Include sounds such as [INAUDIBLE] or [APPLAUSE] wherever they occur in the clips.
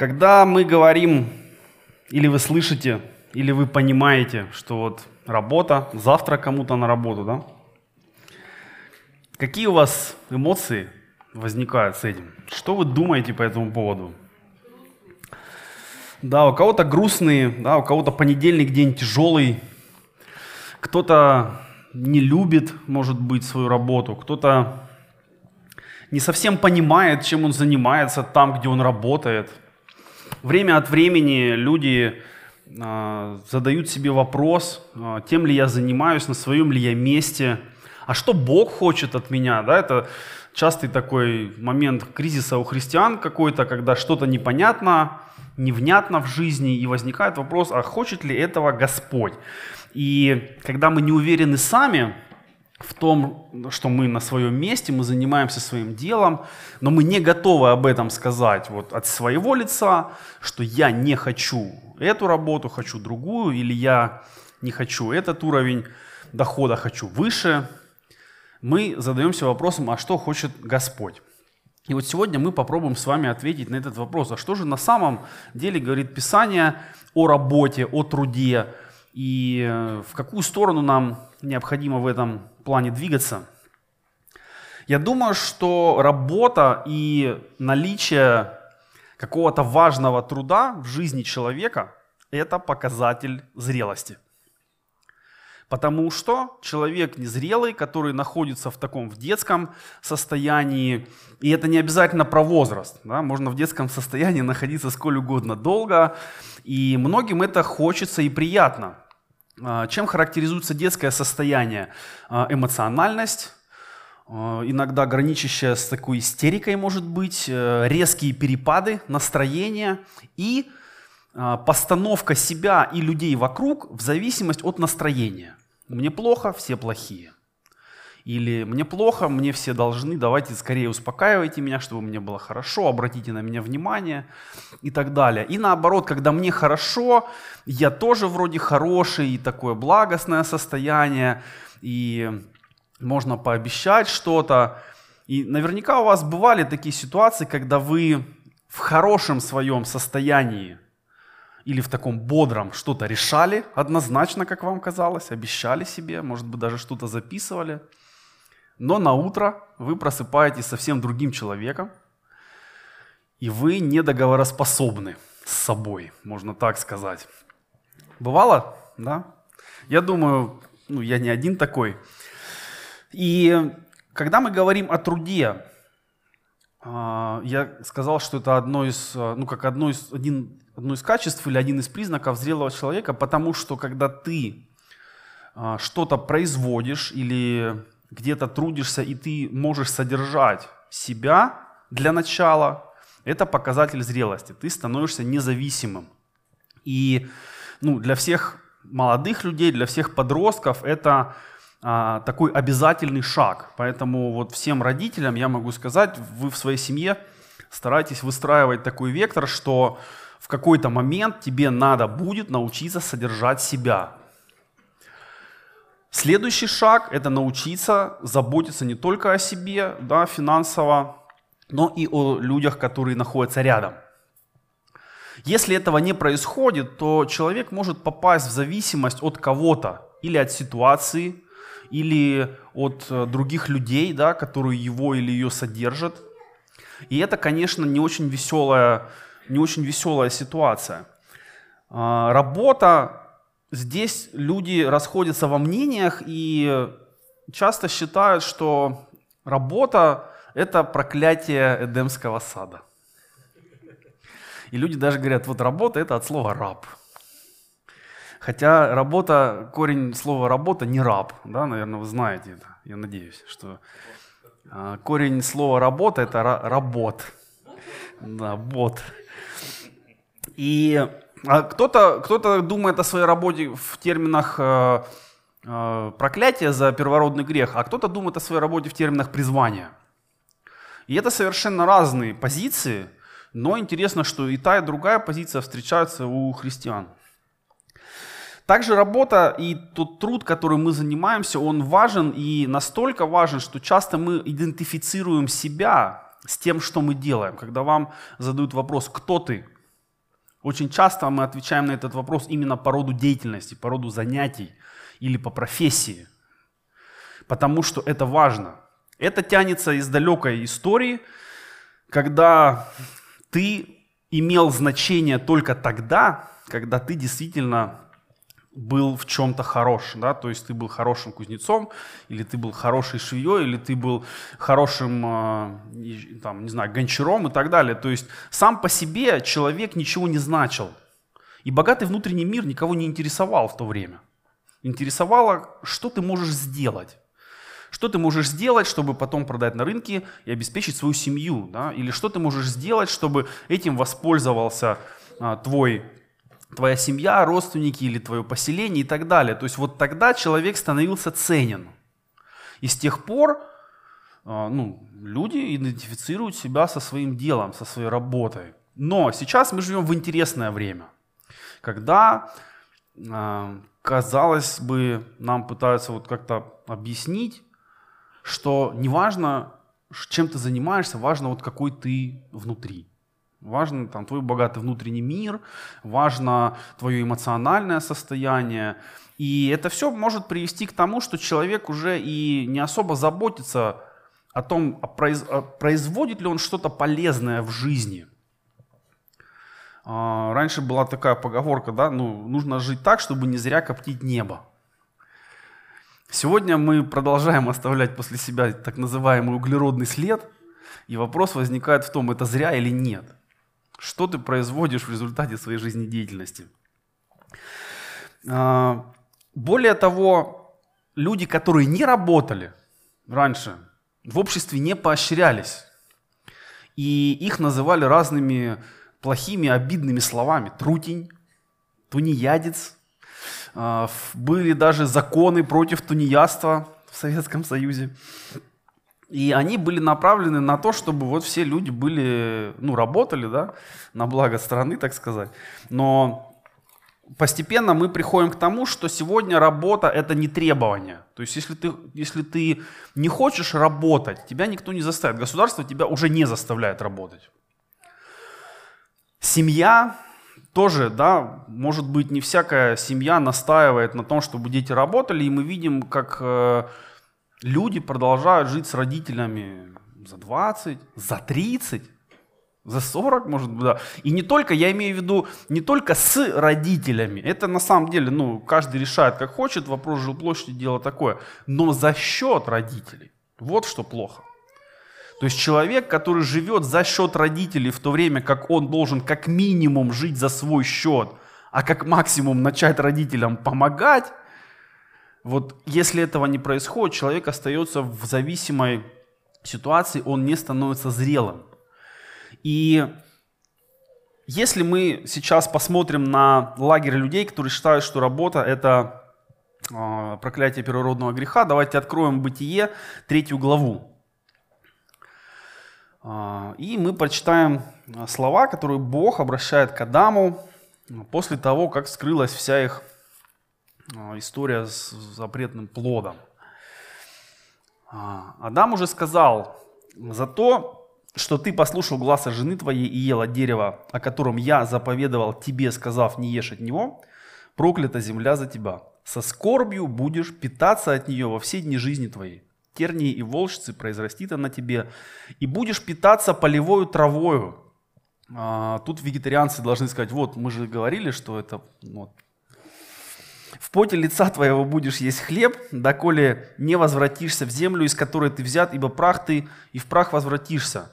Когда мы говорим, или вы слышите, или вы понимаете, что вот работа, завтра кому-то на работу, да? Какие у вас эмоции возникают с этим? Что вы думаете по этому поводу? Да, у кого-то грустные, да, у кого-то понедельник день тяжелый, кто-то не любит, может быть, свою работу, кто-то не совсем понимает, чем он занимается там, где он работает – Время от времени люди э, задают себе вопрос, э, тем ли я занимаюсь, на своем ли я месте, а что Бог хочет от меня, да, это частый такой момент кризиса у христиан какой-то, когда что-то непонятно, невнятно в жизни, и возникает вопрос, а хочет ли этого Господь? И когда мы не уверены сами, в том, что мы на своем месте, мы занимаемся своим делом, но мы не готовы об этом сказать вот от своего лица, что я не хочу эту работу, хочу другую, или я не хочу этот уровень дохода, хочу выше. Мы задаемся вопросом, а что хочет Господь? И вот сегодня мы попробуем с вами ответить на этот вопрос. А что же на самом деле говорит Писание о работе, о труде, и э, в какую сторону нам необходимо в этом плане двигаться. Я думаю, что работа и наличие какого-то важного труда в жизни человека – это показатель зрелости. Потому что человек незрелый, который находится в таком в детском состоянии, и это не обязательно про возраст, да, можно в детском состоянии находиться сколь угодно долго, и многим это хочется и приятно. А, чем характеризуется детское состояние? А, эмоциональность, а, иногда граничащая с такой истерикой, может быть, э, резкие перепады настроения и постановка себя и людей вокруг в зависимость от настроения. Мне плохо, все плохие. Или мне плохо, мне все должны, давайте скорее успокаивайте меня, чтобы мне было хорошо, обратите на меня внимание и так далее. И наоборот, когда мне хорошо, я тоже вроде хороший, и такое благостное состояние, и можно пообещать что-то. И наверняка у вас бывали такие ситуации, когда вы в хорошем своем состоянии или в таком бодром что-то решали однозначно, как вам казалось, обещали себе, может быть, даже что-то записывали – но на утро вы просыпаетесь совсем другим человеком, и вы недоговороспособны с собой, можно так сказать. Бывало, да? Я думаю, ну, я не один такой. И когда мы говорим о труде, а, я сказал, что это одно из, ну, как одно из, один, одно из качеств или один из признаков зрелого человека, потому что когда ты а, что-то производишь или где-то трудишься, и ты можешь содержать себя для начала, это показатель зрелости. Ты становишься независимым. И ну, для всех молодых людей, для всех подростков это а, такой обязательный шаг. Поэтому вот всем родителям я могу сказать, вы в своей семье старайтесь выстраивать такой вектор, что в какой-то момент тебе надо будет научиться содержать себя. Следующий шаг – это научиться заботиться не только о себе да, финансово, но и о людях, которые находятся рядом. Если этого не происходит, то человек может попасть в зависимость от кого-то, или от ситуации, или от э, других людей, да, которые его или ее содержат. И это, конечно, не очень веселая, не очень веселая ситуация. А, работа здесь люди расходятся во мнениях и часто считают, что работа – это проклятие Эдемского сада. И люди даже говорят, вот работа – это от слова «раб». Хотя работа, корень слова «работа» не «раб», да, наверное, вы знаете это, я надеюсь, что а, корень слова «работа» – это «работ», да, «бот». И а кто-то кто думает о своей работе в терминах э, э, проклятия за первородный грех, а кто-то думает о своей работе в терминах призвания. И это совершенно разные позиции, но интересно, что и та, и другая позиция встречаются у христиан. Также работа и тот труд, который мы занимаемся, он важен и настолько важен, что часто мы идентифицируем себя с тем, что мы делаем. Когда вам задают вопрос, кто ты, Очень часто мы отвечаем на этот вопрос именно по роду деятельности, по роду занятий или по профессии, потому что это важно. Это тянется из далекой истории, когда ты имел значение только тогда, когда ты действительно был в чем-то хорош, да, то есть ты был хорошим кузнецом, или ты был хорошей швеей, или ты был хорошим, э, там, не знаю, гончаром и так далее. То есть сам по себе человек ничего не значил. И богатый внутренний мир никого не интересовал в то время. Интересовало, что ты можешь сделать. Что ты можешь сделать, чтобы потом продать на рынке и обеспечить свою семью? Да? Или что ты можешь сделать, чтобы этим воспользовался а, твой твоя семья, родственники или твое поселение и так далее. То есть вот тогда человек становился ценен. И с тех пор а, ну, люди идентифицируют себя со своим делом, со своей работой. Но сейчас мы живем в интересное время, когда, а, казалось бы, нам пытаются вот как-то объяснить, что неважно, чем ты занимаешься, важно вот какой ты внутри. Важно там, твой богатый внутренний мир, важно твое эмоциональное состояние. И это все может привести к тому, что человек уже и не особо заботится о том, а произ, а производит ли он что-то полезное в жизни. А, раньше была такая поговорка, да, ну, нужно жить так, чтобы не зря коптить небо. Сегодня мы продолжаем оставлять после себя так называемый углеродный след, и вопрос возникает в том, это зря или нет – что ты производишь в результате своей жизнедеятельности? А, более того, люди, которые не работали раньше, в обществе не поощрялись. И их называли разными плохими, обидными словами. Трутень, тунеядец. А, были даже законы против тунеядства в Советском Союзе. И они были направлены на то, чтобы вот все люди были, ну, работали, да, на благо страны, так сказать. Но постепенно мы приходим к тому, что сегодня работа – это не требование. То есть если ты, если ты не хочешь работать, тебя никто не заставит. Государство тебя уже не заставляет работать. Семья тоже, да, может быть, не всякая семья настаивает на том, чтобы дети работали, и мы видим, как э, Люди продолжают жить с родителями за 20, за 30, за 40, может быть, да. И не только, я имею в виду, не только с родителями. Это на самом деле, ну, каждый решает, как хочет, вопрос жилплощади, дело такое. Но за счет родителей. Вот что плохо. То есть человек, который живет за счет родителей в то время, как он должен как минимум жить за свой счет, а как максимум начать родителям помогать, вот если этого не происходит, человек остается в зависимой ситуации, он не становится зрелым. И если мы сейчас посмотрим на лагерь людей, которые считают, что работа это э, проклятие первородного греха, давайте откроем Бытие, третью главу. Э, и мы прочитаем слова, которые Бог обращает к Адаму после того, как скрылась вся их а, история с запретным плодом. А, Адам уже сказал, за то, что ты послушал глаза жены твоей и ел от дерева, о котором я заповедовал тебе, сказав, не ешь от него, проклята земля за тебя. Со скорбью будешь питаться от нее во все дни жизни твоей. Тернии и волшцы произрастит она тебе, и будешь питаться полевою травою. А, тут вегетарианцы должны сказать, вот мы же говорили, что это вот, в поте лица твоего будешь есть хлеб, доколе не возвратишься в землю, из которой ты взят, ибо прах ты, и в прах возвратишься.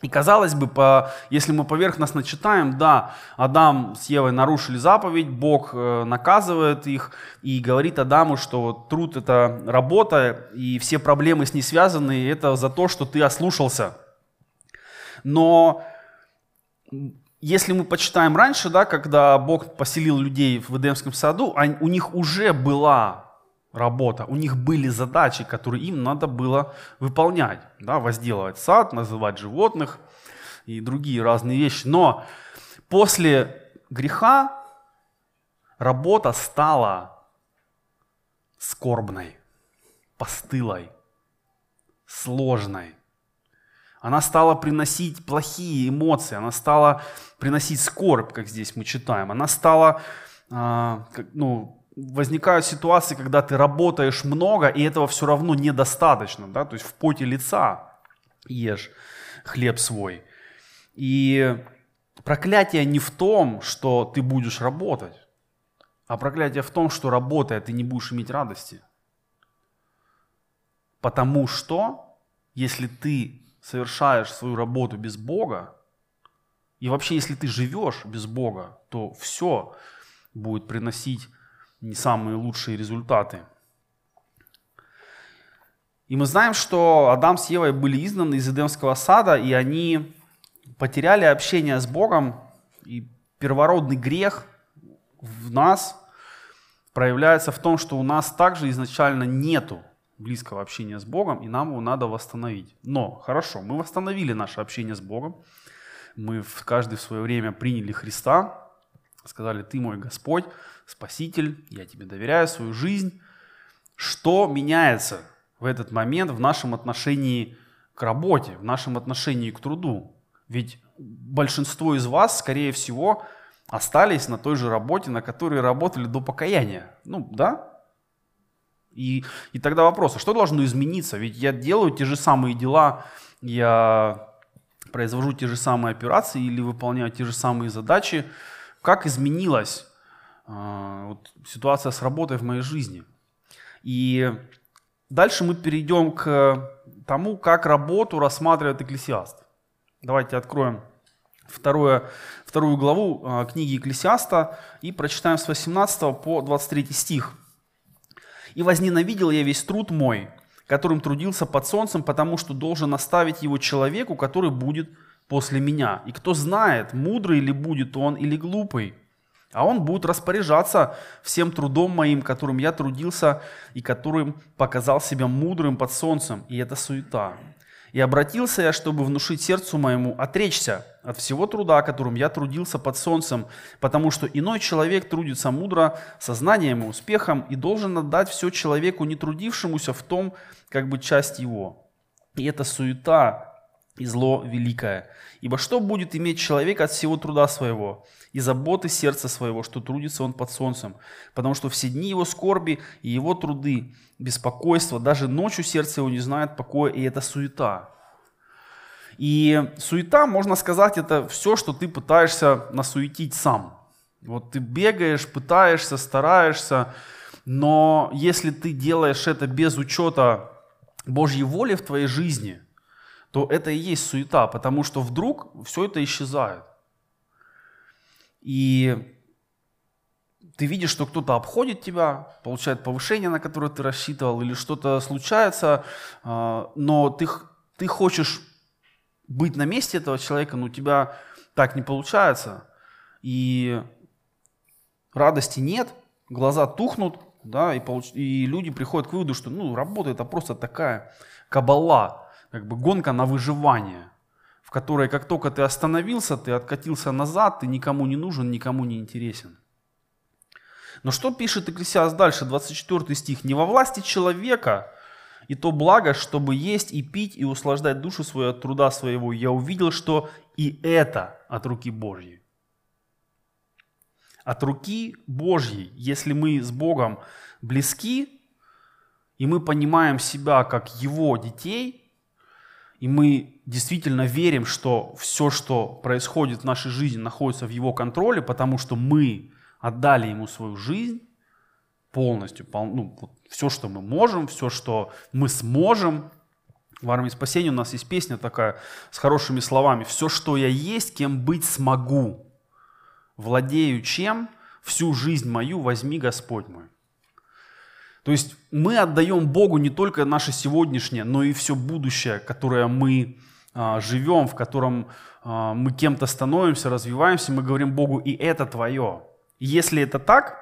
И казалось бы, по, если мы поверхностно читаем, да, Адам с Евой нарушили заповедь, Бог э, наказывает их и говорит Адаму, что труд это работа, и все проблемы с ней связаны, и это за то, что ты ослушался. Но если мы почитаем раньше, да, когда Бог поселил людей в Эдемском саду, у них уже была работа, у них были задачи, которые им надо было выполнять. Да, возделывать сад, называть животных и другие разные вещи. Но после греха работа стала скорбной, постылой, сложной. Она стала приносить плохие эмоции, она стала приносить скорбь, как здесь мы читаем. Она стала, а, ну, возникают ситуации, когда ты работаешь много, и этого все равно недостаточно, да, то есть в поте лица ешь хлеб свой. И проклятие не в том, что ты будешь работать, а проклятие в том, что работая, ты не будешь иметь радости. Потому что, если ты совершаешь свою работу без Бога, и вообще, если ты живешь без Бога, то все будет приносить не самые лучшие результаты. И мы знаем, что Адам с Евой были изгнаны из Эдемского сада, и они потеряли общение с Богом, и первородный грех в нас проявляется в том, что у нас также изначально нету близкого общения с Богом, и нам его надо восстановить. Но, хорошо, мы восстановили наше общение с Богом, мы в, каждый в свое время приняли Христа, сказали, ты мой Господь, Спаситель, я тебе доверяю свою жизнь. Что меняется в этот момент в нашем отношении к работе, в нашем отношении к труду? Ведь большинство из вас, скорее всего, остались на той же работе, на которой работали до покаяния. Ну, да? И, и тогда вопрос, а что должно измениться? Ведь я делаю те же самые дела, я произвожу те же самые операции или выполняю те же самые задачи. Как изменилась э, вот, ситуация с работой в моей жизни? И дальше мы перейдем к тому, как работу рассматривает Экклесиаст. Давайте откроем второе, вторую главу э, книги Екклесиаста и прочитаем с 18 по 23 стих. «И возненавидел я весь труд мой, которым трудился под солнцем, потому что должен оставить его человеку, который будет после меня. И кто знает, мудрый ли будет он или глупый, а он будет распоряжаться всем трудом моим, которым я трудился и которым показал себя мудрым под солнцем. И это суета. И обратился я, чтобы внушить сердцу моему отречься от всего труда, которым я трудился под солнцем, потому что иной человек трудится мудро, сознанием и успехом, и должен отдать все человеку, не трудившемуся в том, как бы часть его. И это суета и зло великое. Ибо что будет иметь человек от всего труда своего и заботы сердца своего, что трудится он под солнцем? Потому что все дни его скорби и его труды, беспокойство, даже ночью сердце его не знает покоя, и это суета. И суета, можно сказать, это все, что ты пытаешься насуетить сам. Вот ты бегаешь, пытаешься, стараешься, но если ты делаешь это без учета Божьей воли в твоей жизни, то это и есть суета, потому что вдруг все это исчезает. И ты видишь, что кто-то обходит тебя, получает повышение, на которое ты рассчитывал, или что-то случается, а, но ты, ты хочешь быть на месте этого человека, но у тебя так не получается. И радости нет, глаза тухнут, да, и, получ... и люди приходят к выводу, что ну, работа это просто такая кабала, как бы гонка на выживание, которой как только ты остановился, ты откатился назад, ты никому не нужен, никому не интересен. Но что пишет Экклесиас дальше, 24 стих? «Не во власти человека, и то благо, чтобы есть и пить и услаждать душу свою от труда своего. Я увидел, что и это от руки Божьей. От руки Божьей, если мы с Богом близки, и мы понимаем себя как Его детей, и мы действительно верим, что все, что происходит в нашей жизни, находится в Его контроле, потому что мы отдали Ему свою жизнь полностью, ну, вот все, что мы можем, все, что мы сможем. В армии спасения у нас есть песня такая с хорошими словами. «Все, что я есть, кем быть смогу. Владею чем, всю жизнь мою возьми, Господь мой». То есть мы отдаем Богу не только наше сегодняшнее, но и все будущее, которое мы а, живем, в котором а, мы кем-то становимся, развиваемся, мы говорим Богу, и это твое. Если это так,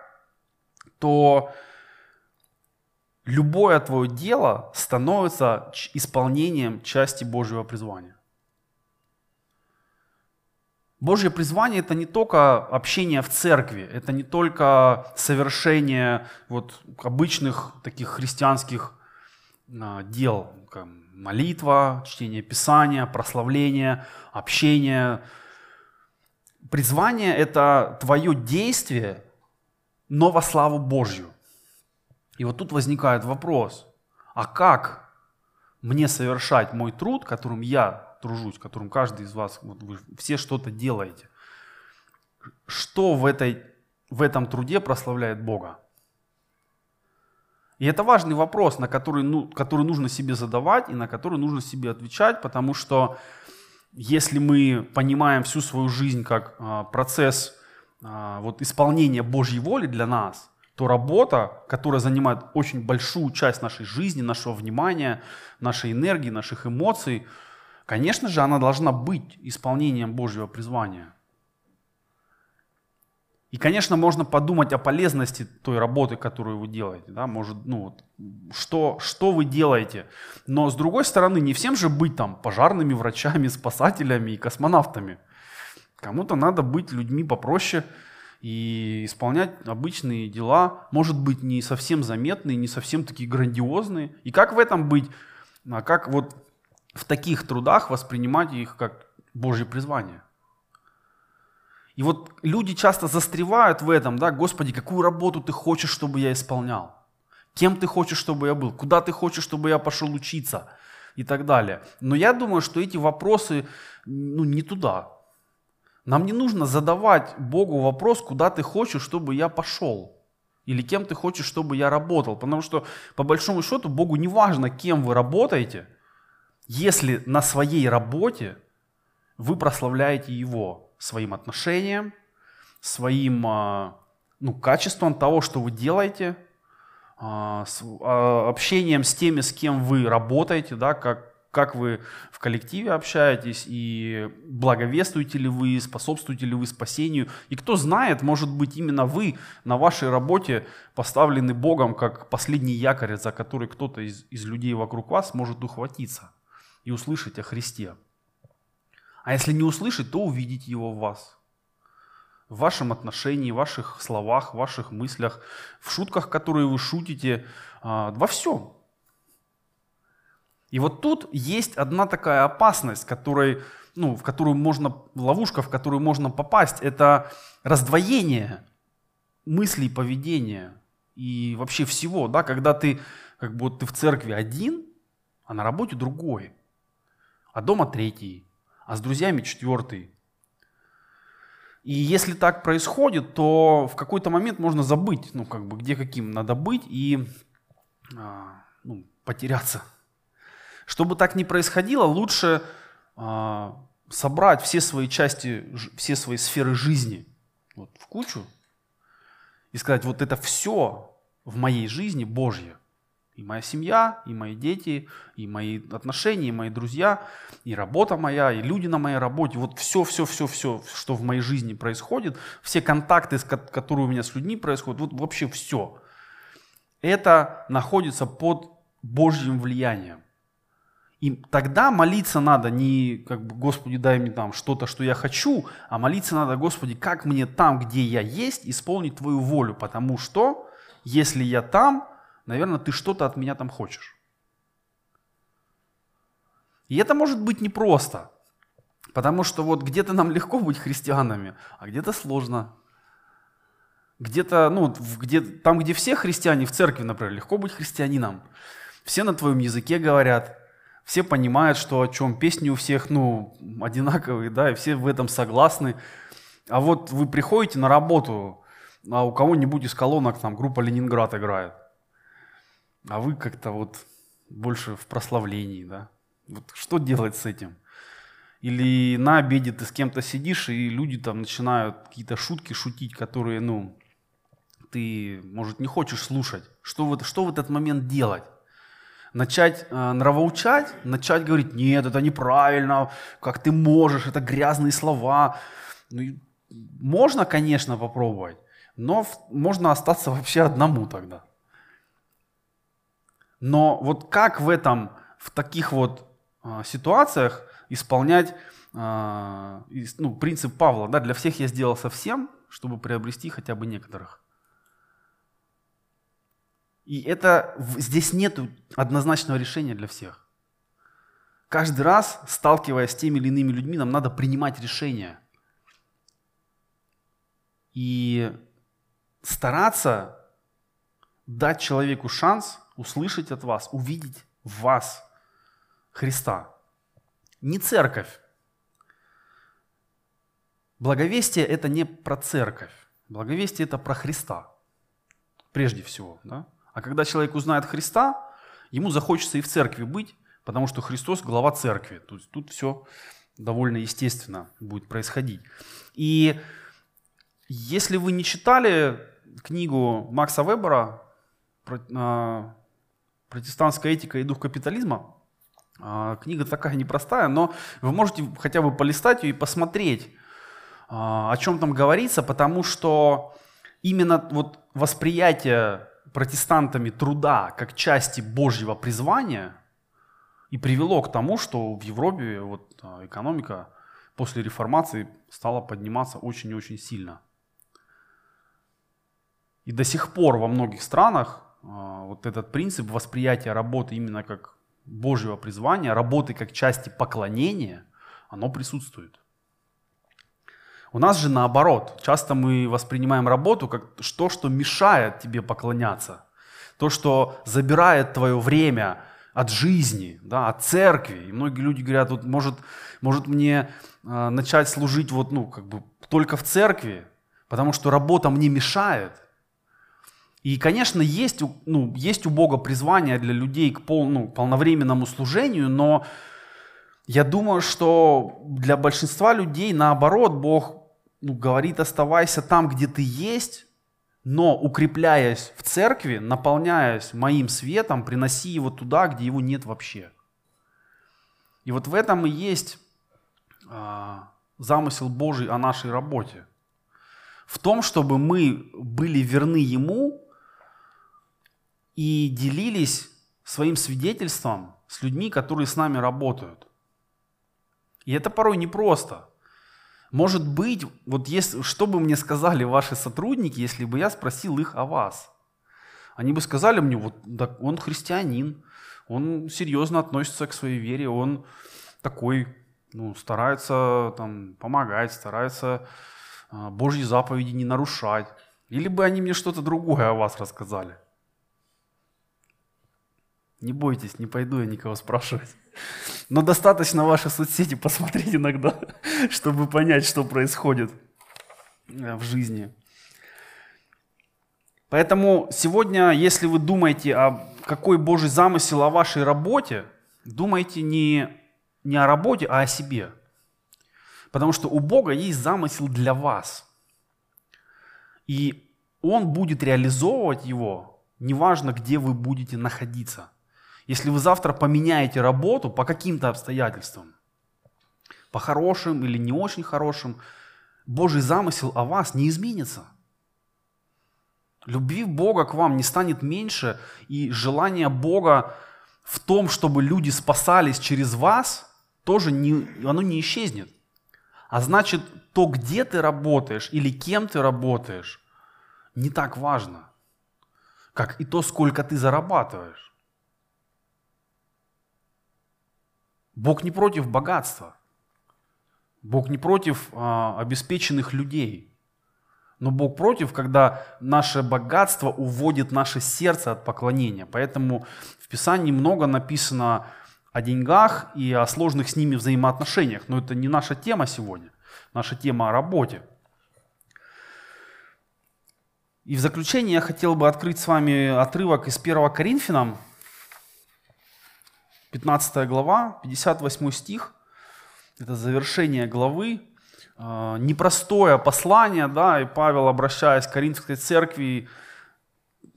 то любое твое дело становится исполнением части Божьего призвания. Божье призвание это не только общение в церкви, это не только совершение вот обычных таких христианских а, дел, молитва, чтение Писания, прославление, общение. Призвание – это твое действие, но во славу Божью. И вот тут возникает вопрос, а как мне совершать мой труд, которым я тружусь, которым каждый из вас, вот вы все что-то делаете? Что в, этой, в этом труде прославляет Бога? И это важный вопрос, на который, ну, который нужно себе задавать и на который нужно себе отвечать, потому что если мы понимаем всю свою жизнь как а, процесс а, вот, исполнения Божьей воли для нас, то работа, которая занимает очень большую часть нашей жизни, нашего внимания, нашей энергии, наших эмоций, конечно же, она должна быть исполнением Божьего призвания – и, конечно, можно подумать о полезности той работы, которую вы делаете. Да? Может, ну, вот, что, что вы делаете. Но, с другой стороны, не всем же быть там пожарными, врачами, спасателями и космонавтами. Кому-то надо быть людьми попроще и исполнять обычные дела, может быть, не совсем заметные, не совсем такие грандиозные. И как в этом быть? А как вот в таких трудах воспринимать их как Божье призвание? И вот люди часто застревают в этом, да, Господи, какую работу ты хочешь, чтобы я исполнял? Кем ты хочешь, чтобы я был? Куда ты хочешь, чтобы я пошел учиться? И так далее. Но я думаю, что эти вопросы ну, не туда. Нам не нужно задавать Богу вопрос, куда ты хочешь, чтобы я пошел. Или кем ты хочешь, чтобы я работал. Потому что, по большому счету, Богу не важно, кем вы работаете, если на своей работе вы прославляете Его своим отношением, своим а, ну, качеством того, что вы делаете, а, а, общением с теми, с кем вы работаете, да, как, как вы в коллективе общаетесь и благовествуете ли вы, способствуете ли вы спасению. И кто знает, может быть, именно вы на вашей работе поставлены Богом как последний якорь, за который кто-то из, из людей вокруг вас может ухватиться и услышать о Христе. А если не услышать, то увидеть его в вас. В вашем отношении, в ваших словах, в ваших мыслях, в шутках, которые вы шутите, а, во всем. И вот тут есть одна такая опасность, которой, ну, в которую можно, ловушка, в которую можно попасть, это раздвоение мыслей, поведения и вообще всего, да, когда ты, как бы ты в церкви один, а на работе другой, а дома третий, а с друзьями четвертый. И если так происходит, то в какой-то момент можно забыть, ну, как бы, где каким надо быть и а, ну, потеряться. Чтобы так не происходило, лучше а, собрать все свои части, все свои сферы жизни вот, в кучу и сказать, вот это все в моей жизни Божье. И моя семья, и мои дети, и мои отношения, и мои друзья, и работа моя, и люди на моей работе. Вот все, все, все, все, что в моей жизни происходит, все контакты, которые у меня с людьми происходят, вот вообще все. Это находится под Божьим влиянием. И тогда молиться надо не как бы, Господи, дай мне там что-то, что я хочу, а молиться надо, Господи, как мне там, где я есть, исполнить Твою волю, потому что если я там, наверное, ты что-то от меня там хочешь. И это может быть непросто, потому что вот где-то нам [LAUGHS] легко быть христианами, а где-то сложно. Где-то, ну, где, там, где все христиане в церкви, например, легко быть христианином. Все на твоем языке говорят, все понимают, что о чем песни у всех, ну, одинаковые, да, и все в этом согласны. А вот вы приходите на работу, а у кого-нибудь из колонок там группа Ленинград играет а вы как-то вот больше в прославлении, да? Вот что делать с этим? Или на обеде ты с кем-то сидишь, и люди там начинают какие-то шутки шутить, которые, ну, ты, может, не хочешь слушать. Что в, что в этот момент делать? Начать э, нравоучать, начать говорить, нет, это неправильно, как ты можешь, это грязные слова. Ну, можно, конечно, попробовать, но в, можно остаться [LAUGHS] вообще одному тогда. Но вот как в этом, в таких вот э, ситуациях исполнять э, ну, принцип Павла, да, для всех я сделал совсем, чтобы приобрести хотя бы некоторых. И это, здесь нет однозначного решения для всех. Каждый раз, сталкиваясь с теми или иными людьми, нам надо принимать решения. И стараться дать человеку шанс услышать от вас, увидеть в вас Христа. Не церковь. Благовестие – это не про церковь. Благовестие – это про Христа. Прежде всего. Да? А когда человек узнает Христа, ему захочется и в церкви быть, потому что Христос – глава церкви. То есть тут все довольно естественно будет происходить. И если вы не читали книгу Макса Вебера а, «Протестантская этика и дух капитализма», а, книга такая непростая, но вы можете хотя бы полистать ее и посмотреть, а, о чем там говорится, потому что именно вот восприятие протестантами труда как части Божьего призвания и привело к тому, что в Европе вот экономика после реформации стала подниматься очень и очень сильно. И до сих пор во многих странах а, вот этот принцип восприятия работы именно как Божьего призвания, работы как части поклонения, оно присутствует. У нас же наоборот. Часто мы воспринимаем работу как то, что мешает тебе поклоняться. То, что забирает твое время от жизни, да, от церкви. И многие люди говорят, вот может, может мне э, начать служить вот, ну, как бы только в церкви, потому что работа мне мешает. И, конечно, есть, ну, есть у Бога призвание для людей к пол, ну, полновременному служению, но я думаю, что для большинства людей, наоборот, Бог ну, говорит, оставайся там, где ты есть, но укрепляясь в церкви, наполняясь моим светом, приноси его туда, где его нет вообще. И вот в этом и есть а, замысел Божий о нашей работе. В том, чтобы мы были верны Ему и делились своим свидетельством с людьми, которые с нами работают. И это порой непросто. Может быть, вот если, что бы мне сказали ваши сотрудники, если бы я спросил их о вас? Они бы сказали мне, вот да, он христианин, он серьезно относится к своей вере, он такой, ну, старается там помогать, старается а, Божьи заповеди не нарушать. Или бы они мне что-то другое о вас рассказали. Не бойтесь, не пойду я никого спрашивать. Но достаточно ваши соцсети посмотреть иногда, [LAUGHS] чтобы понять, что происходит э, в жизни. Поэтому сегодня, если вы думаете, о какой Божий замысел о вашей работе, думайте не, не о работе, а о себе. Потому что у Бога есть замысел для вас. И Он будет реализовывать его, неважно, где вы будете находиться – если вы завтра поменяете работу по каким-то обстоятельствам, по хорошим или не очень хорошим, Божий замысел о вас не изменится. Любви Бога к вам не станет меньше, и желание Бога в том, чтобы люди спасались через вас, тоже не, оно не исчезнет. А значит, то, где ты работаешь или кем ты работаешь, не так важно, как и то, сколько ты зарабатываешь. Бог не против богатства. Бог не против а, обеспеченных людей. Но Бог против, когда наше богатство уводит наше сердце от поклонения. Поэтому в Писании много написано о деньгах и о сложных с ними взаимоотношениях. Но это не наша тема сегодня. Наша тема о работе. И в заключение я хотел бы открыть с вами отрывок из 1 Коринфянам, 15 глава, 58 стих, это завершение главы, а, непростое послание, да, и Павел, обращаясь к Коринфской церкви,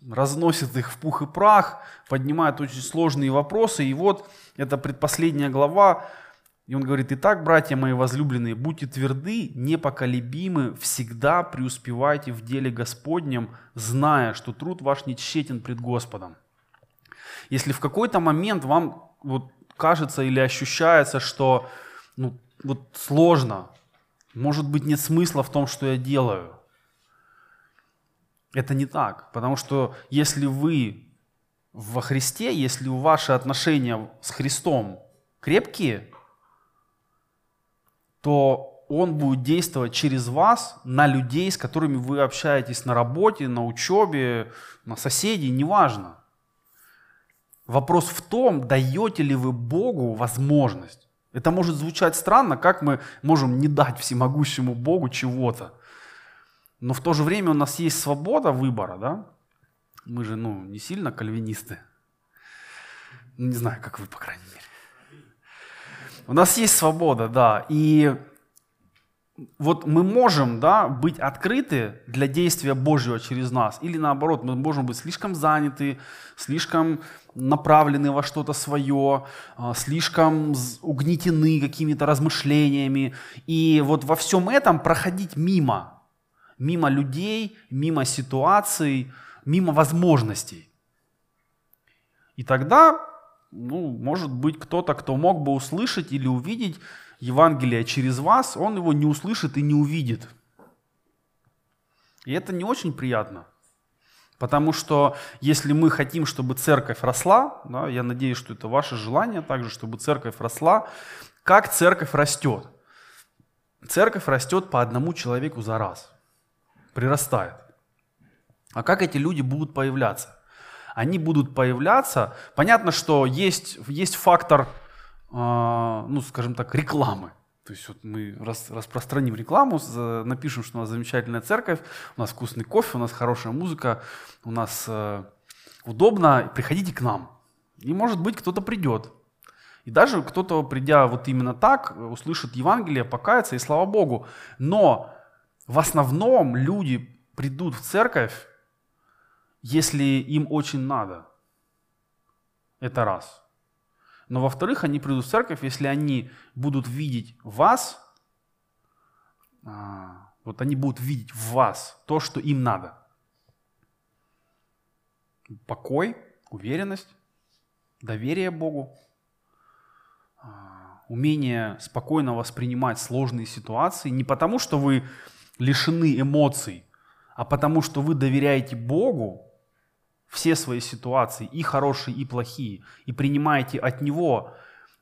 разносит их в пух и прах, поднимает очень сложные вопросы. И вот это предпоследняя глава, и он говорит, «Итак, братья мои возлюбленные, будьте тверды, непоколебимы, всегда преуспевайте в деле Господнем, зная, что труд ваш не тщетен пред Господом». Если в какой-то момент вам вот кажется или ощущается, что ну, вот сложно, может быть нет смысла в том, что я делаю. Это не так, потому что если вы во Христе, если ваши отношения с Христом крепкие, то он будет действовать через вас на людей, с которыми вы общаетесь на работе, на учебе, на соседей, неважно. Вопрос в том, даете ли вы Богу возможность. Это может звучать странно, как мы можем не дать всемогущему Богу чего-то. Но в то же время у нас есть свобода выбора, да? Мы же, ну, не сильно кальвинисты. Не знаю, как вы, по крайней мере. У нас есть свобода, да. И вот мы можем да, быть открыты для действия Божьего через нас, или наоборот, мы можем быть слишком заняты, слишком направлены во что-то свое, а, слишком угнетены какими-то размышлениями. И вот во всем этом проходить мимо, мимо людей, мимо ситуаций, мимо возможностей. И тогда, ну, может быть, кто-то, кто мог бы услышать или увидеть Евангелие через вас, он его не услышит и не увидит. И это не очень приятно. Потому что если мы хотим, чтобы церковь росла, да, я надеюсь, что это ваше желание также, чтобы церковь росла, как церковь растет? Церковь растет по одному человеку за раз, прирастает. А как эти люди будут появляться? Они будут появляться, понятно, что есть, есть фактор ну, скажем так, рекламы. То есть вот мы рас, распространим рекламу, напишем, что у нас замечательная церковь, у нас вкусный кофе, у нас хорошая музыка, у нас э, удобно, приходите к нам. И может быть кто-то придет. И даже кто-то, придя вот именно так, услышит Евангелие, покается, и слава Богу. Но в основном люди придут в церковь, если им очень надо. Это раз. Но во-вторых, они придут в церковь, если они будут видеть вас, а, вот они будут видеть в вас то, что им надо. Покой, уверенность, доверие Богу, а, умение спокойно воспринимать сложные ситуации не потому, что вы лишены эмоций, а потому, что вы доверяете Богу все свои ситуации, и хорошие, и плохие, и принимаете от Него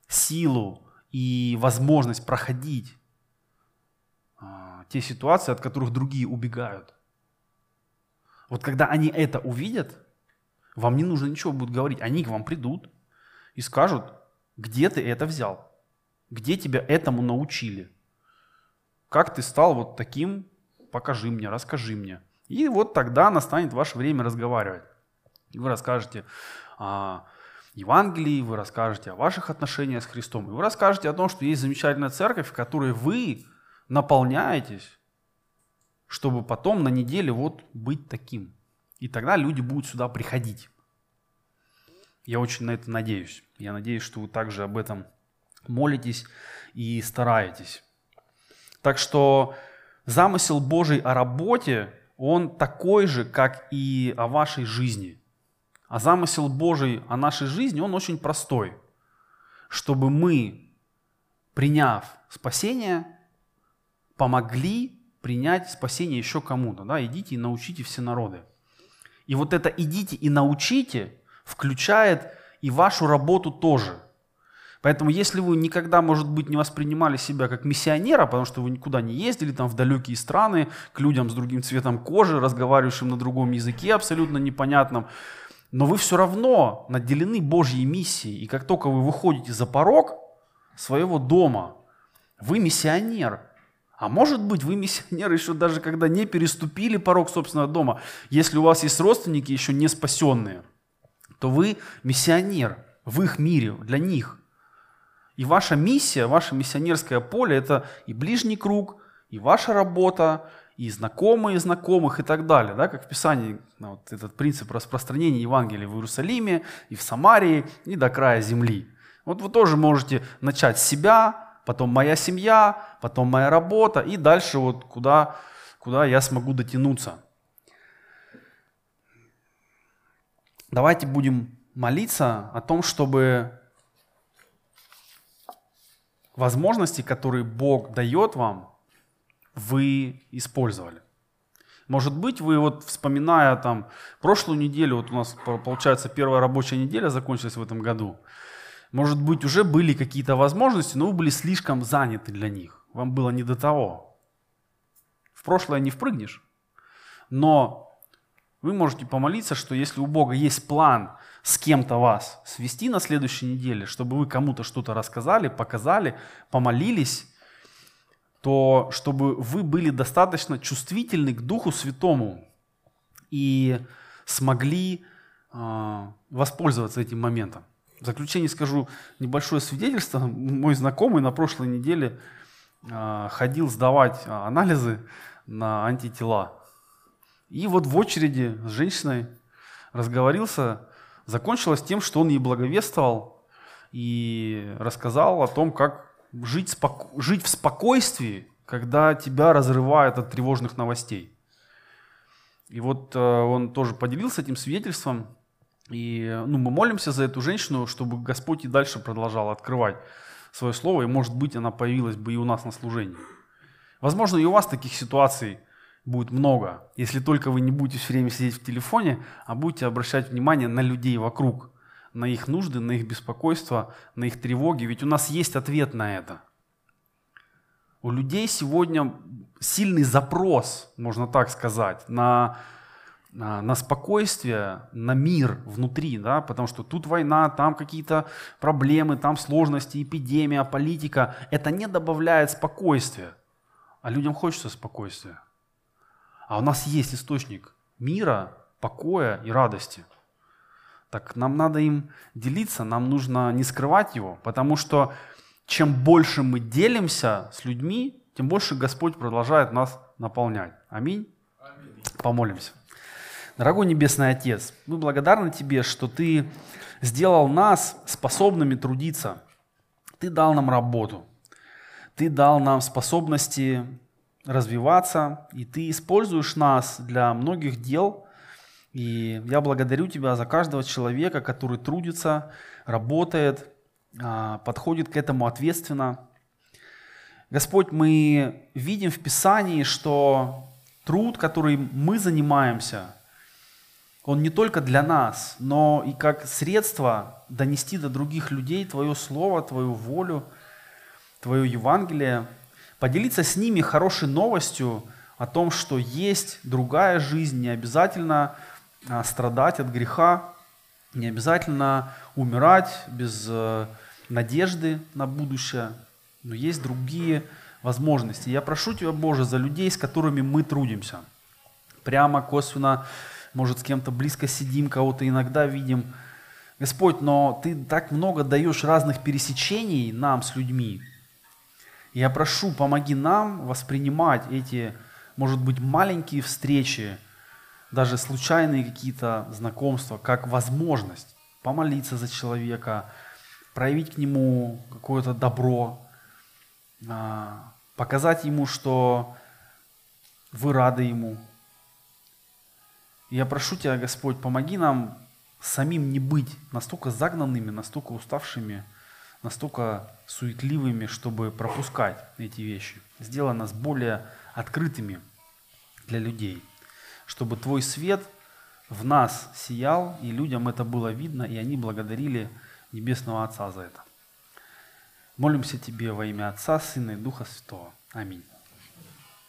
силу и возможность проходить а, те ситуации, от которых другие убегают. Вот когда они это увидят, вам не нужно ничего будет говорить. Они к вам придут и скажут, где ты это взял, где тебя этому научили, как ты стал вот таким, покажи мне, расскажи мне. И вот тогда настанет ваше время разговаривать. И вы расскажете о Евангелии, вы расскажете о ваших отношениях с Христом, и вы расскажете о том, что есть замечательная церковь, в которой вы наполняетесь, чтобы потом на неделе вот быть таким. И тогда люди будут сюда приходить. Я очень на это надеюсь. Я надеюсь, что вы также об этом молитесь и стараетесь. Так что замысел Божий о работе, он такой же, как и о вашей жизни – а замысел Божий о нашей жизни, он очень простой. Чтобы мы, приняв спасение, помогли принять спасение еще кому-то. Да? Идите и научите все народы. И вот это «идите и научите» включает и вашу работу тоже. Поэтому если вы никогда, может быть, не воспринимали себя как миссионера, потому что вы никуда не ездили там в далекие страны к людям с другим цветом кожи, разговаривающим на другом языке абсолютно непонятном, но вы все равно наделены Божьей миссией. И как только вы выходите за порог своего дома, вы миссионер. А может быть, вы миссионер еще даже когда не переступили порог собственного дома. Если у вас есть родственники еще не спасенные, то вы миссионер в их мире, для них. И ваша миссия, ваше миссионерское поле – это и ближний круг, и ваша работа, и знакомые знакомых и так далее, да, как в Писании вот этот принцип распространения Евангелия в Иерусалиме и в Самарии и до края земли. Вот вы тоже можете начать с себя, потом моя семья, потом моя работа и дальше вот куда, куда я смогу дотянуться. Давайте будем молиться о том, чтобы возможности, которые Бог дает вам, вы использовали. Может быть, вы вот вспоминая там прошлую неделю, вот у нас получается первая рабочая неделя закончилась в этом году. Может быть, уже были какие-то возможности, но вы были слишком заняты для них. Вам было не до того. В прошлое не впрыгнешь. Но вы можете помолиться, что если у Бога есть план с кем-то вас свести на следующей неделе, чтобы вы кому-то что-то рассказали, показали, помолились, то чтобы вы были достаточно чувствительны к Духу Святому и смогли э, воспользоваться этим моментом. В заключение скажу небольшое свидетельство. Мой знакомый на прошлой неделе э, ходил сдавать анализы на антитела. И вот в очереди с женщиной разговорился, закончилось тем, что он ей благовествовал и рассказал о том, как жить, споко... жить в спокойствии, когда тебя разрывает от тревожных новостей. И вот э, он тоже поделился этим свидетельством. И ну, мы молимся за эту женщину, чтобы Господь и дальше продолжал открывать свое слово, и может быть она появилась бы и у нас на служении. Возможно, и у вас таких ситуаций будет много, если только вы не будете все время сидеть в телефоне, а будете обращать внимание на людей вокруг, на их нужды, на их беспокойство, на их тревоги. Ведь у нас есть ответ на это. У людей сегодня сильный запрос, можно так сказать, на, на, на спокойствие, на мир внутри, да, потому что тут война, там какие-то проблемы, там сложности, эпидемия, политика. Это не добавляет спокойствия, а людям хочется спокойствия. А у нас есть источник мира, покоя и радости. Так нам надо им делиться, нам нужно не скрывать его, потому что чем больше мы делимся с людьми, тем больше Господь продолжает нас наполнять. Аминь. Аминь. Помолимся. Дорогой Небесный Отец, мы благодарны Тебе, что Ты сделал нас способными трудиться. Ты дал нам работу. Ты дал нам способности развиваться, и Ты используешь нас для многих дел. И я благодарю Тебя за каждого человека, который трудится, работает, а, подходит к этому ответственно. Господь, мы видим в Писании, что труд, который мы занимаемся, он не только для нас, но и как средство донести до других людей Твое Слово, Твою волю, Твое Евангелие – поделиться с ними хорошей новостью о том, что есть другая жизнь, не обязательно страдать от греха, не обязательно умирать без э, надежды на будущее, но есть другие возможности. Я прошу Тебя, Боже, за людей, с которыми мы трудимся. Прямо, косвенно, может, с кем-то близко сидим, кого-то иногда видим. Господь, но Ты так много даешь разных пересечений нам с людьми, я прошу, помоги нам воспринимать эти, может быть, маленькие встречи, даже случайные какие-то знакомства, как возможность помолиться за человека, проявить к нему какое-то добро, а, показать ему, что вы рады ему. я прошу Тебя, Господь, помоги нам самим не быть настолько загнанными, настолько уставшими, настолько суетливыми, чтобы пропускать эти вещи. Сделай нас более открытыми для людей, чтобы Твой свет в нас сиял, и людям это было видно, и они благодарили Небесного Отца за это. Молимся Тебе во имя Отца, Сына и Духа Святого. Аминь.